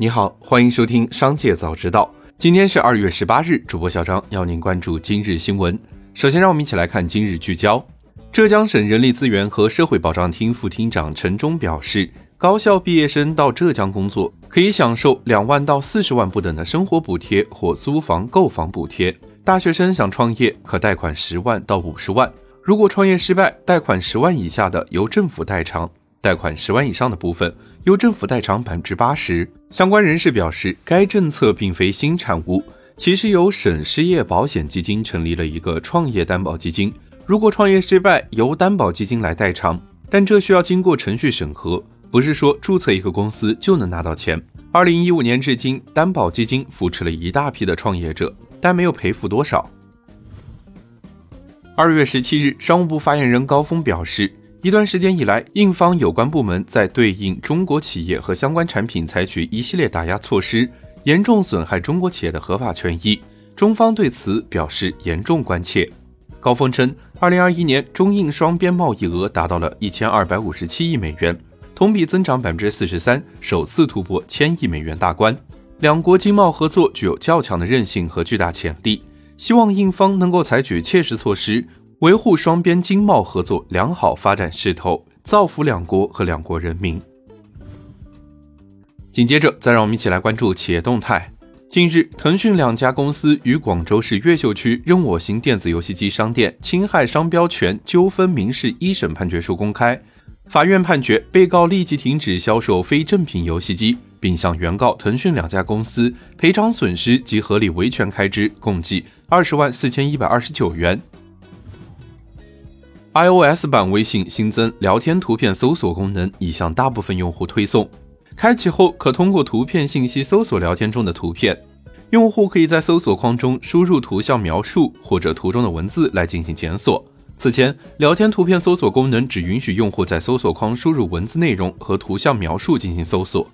你好，欢迎收听《商界早知道》。今天是二月十八日，主播小张要您关注今日新闻。首先，让我们一起来看今日聚焦。浙江省人力资源和社会保障厅副厅长陈忠表示，高校毕业生到浙江工作，可以享受两万到四十万不等的生活补贴或租房购房补贴。大学生想创业，可贷款十万到五十万。如果创业失败，贷款十万以下的由政府代偿，贷款十万以上的部分。由政府代偿百分之八十。相关人士表示，该政策并非新产物，其实由省失业保险基金成立了一个创业担保基金，如果创业失败，由担保基金来代偿，但这需要经过程序审核，不是说注册一个公司就能拿到钱。二零一五年至今，担保基金扶持了一大批的创业者，但没有赔付多少。二月十七日，商务部发言人高峰表示。一段时间以来，印方有关部门在对应中国企业和相关产品采取一系列打压措施，严重损害中国企业的合法权益。中方对此表示严重关切。高峰称，二零二一年中印双边贸易额达到了一千二百五十七亿美元，同比增长百分之四十三，首次突破千亿美元大关。两国经贸合作具有较强的韧性和巨大潜力，希望印方能够采取切实措施。维护双边经贸合作良好发展势头，造福两国和两国人民。紧接着，再让我们一起来关注企业动态。近日，腾讯两家公司与广州市越秀区任我行电子游戏机商店侵害商标权纠纷民事一审判决书公开，法院判决被告立即停止销售非正品游戏机，并向原告腾讯两家公司赔偿损失及合理维权开支共计二十万四千一百二十九元。iOS 版微信新增聊天图片搜索功能，已向大部分用户推送。开启后，可通过图片信息搜索聊天中的图片。用户可以在搜索框中输入图像描述或者图中的文字来进行检索。此前，聊天图片搜索功能只允许用户在搜索框输入文字内容和图像描述进行搜索。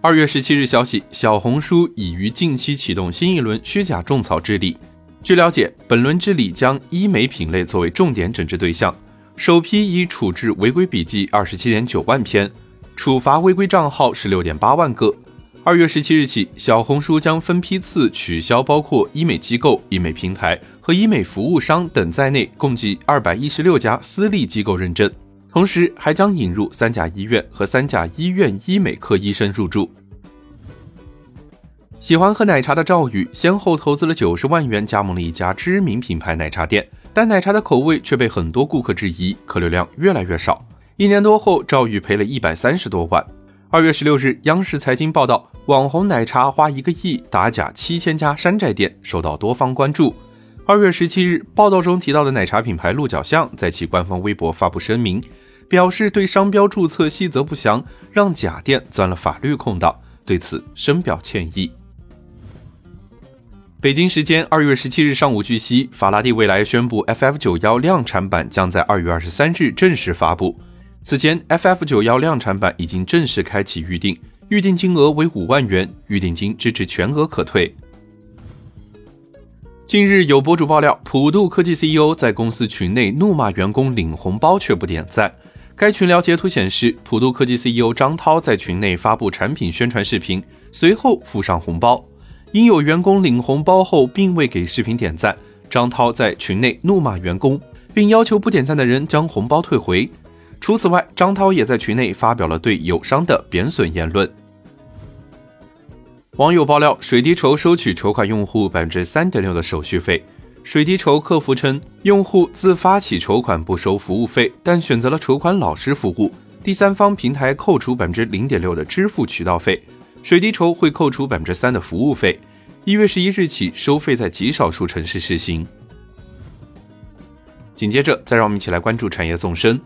二月十七日消息，小红书已于近期启动新一轮虚假种草治理。据了解，本轮治理将医美品类作为重点整治对象，首批已处置违规笔记二十七点九万篇，处罚违规账号十六点八万个。二月十七日起，小红书将分批次取消包括医美机构、医美平台和医美服务商等在内共计二百一十六家私立机构认证，同时还将引入三甲医院和三甲医院医美科医生入驻。喜欢喝奶茶的赵宇先后投资了九十万元加盟了一家知名品牌奶茶店，但奶茶的口味却被很多顾客质疑，客流量越来越少。一年多后，赵宇赔了一百三十多万。二月十六日，央视财经报道，网红奶茶花一个亿打假七千家山寨店，受到多方关注。二月十七日，报道中提到的奶茶品牌鹿角巷在其官方微博发布声明，表示对商标注册细则不详，让假店钻了法律空档，对此深表歉意。北京时间二月十七日上午，据悉，法拉第未来宣布，FF 九幺量产版将在二月二十三日正式发布。此前，FF 九幺量产版已经正式开启预定，预定金额为五万元，预定金支持全额可退。近日有博主爆料，普渡科技 CEO 在公司群内怒骂员工领红包却不点赞。该群聊截图显示，普渡科技 CEO 张涛在群内发布产品宣传视频，随后附上红包。因有员工领红包后并未给视频点赞，张涛在群内怒骂员工，并要求不点赞的人将红包退回。除此外，张涛也在群内发表了对友商的贬损言论。网友爆料，水滴筹收取筹款用户百分之三点六的手续费。水滴筹客服称，用户自发起筹款不收服务费，但选择了筹款老师服务，第三方平台扣除百分之零点六的支付渠道费。水滴筹会扣除百分之三的服务费，一月十一日起收费在极少数城市实行。紧接着，再让我们一起来关注产业纵深。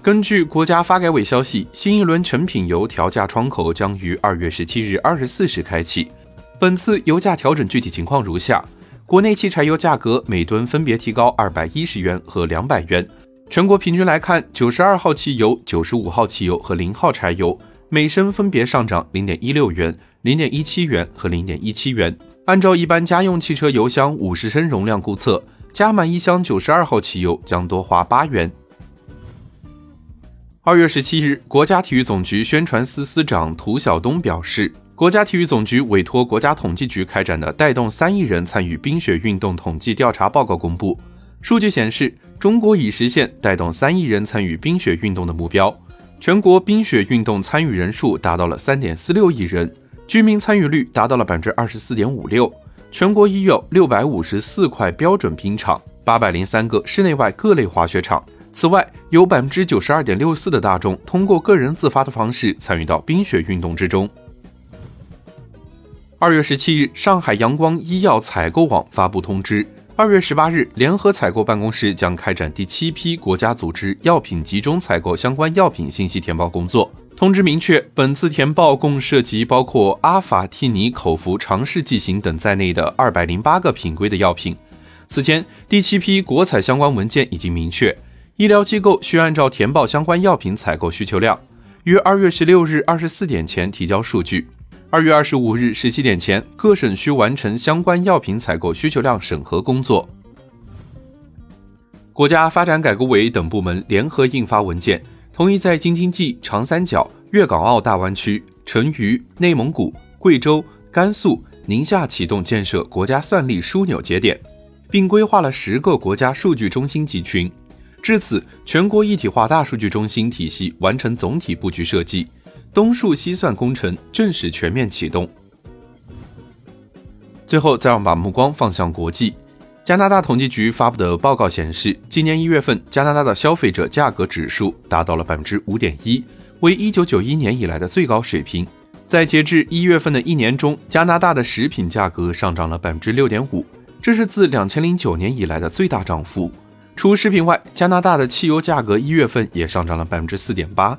根据国家发改委消息，新一轮成品油调价窗口将于二月十七日二十四时开启。本次油价调整具体情况如下：国内汽柴油价格每吨分别提高二百一十元和两百元。全国平均来看，九十二号汽油、九十五号汽油和零号柴油。每升分别上涨零点一六元、零点一七元和零点一七元。按照一般家用汽车油箱五十升容量估测，加满一箱九十二号汽油将多花八元。二月十七日，国家体育总局宣传司司长涂晓东表示，国家体育总局委托国家统计局开展的“带动三亿人参与冰雪运动”统计调查报告公布，数据显示，中国已实现带动三亿人参与冰雪运动的目标，全国冰雪运动参与人数达到了三点四六亿人，居民参与率达到了百分之二十四点五六，全国已有六百五十四块标准冰场，八百零三个室内外各类滑雪场。此外，有百分之九十二点六四的大众通过个人自发的方式参与到冰雪运动之中。二月十七日，上海阳光医药采购网发布通知：二月十八日，联合采购办公室将开展第七批国家组织药品集中采购相关药品信息填报工作。通知明确，本次填报共涉及包括阿法替尼口服尝试剂型等在内的二百零八个品规的药品。此前，第七批国采相关文件已经明确。医疗机构需按照填报相关药品采购需求量，于二月十六日二十四点前提交数据。二月二十五日十七点前，各省需完成相关药品采购需求量审核工作。国家发展改革委等部门联合印发文件，同意在京津冀、长三角、粤港澳大湾区、成渝、内蒙古、贵州、甘肃、宁夏启动建设国家算力枢纽节点，并规划了十个国家数据中心集群。至此，全国一体化大数据中心体系完成总体布局设计，东数西算工程正式全面启动。最后，再让我们把目光放向国际。加拿大统计局发布的报告显示，今年一月份，加拿大的消费者价格指数达到了百分之五点一，为一九九一年以来的最高水平。在截至一月份的一年中，加拿大的食品价格上涨了百分之六点五，这是自两千零九年以来的最大涨幅。除食品外，加拿大的汽油价格一月份也上涨了百分之四点八。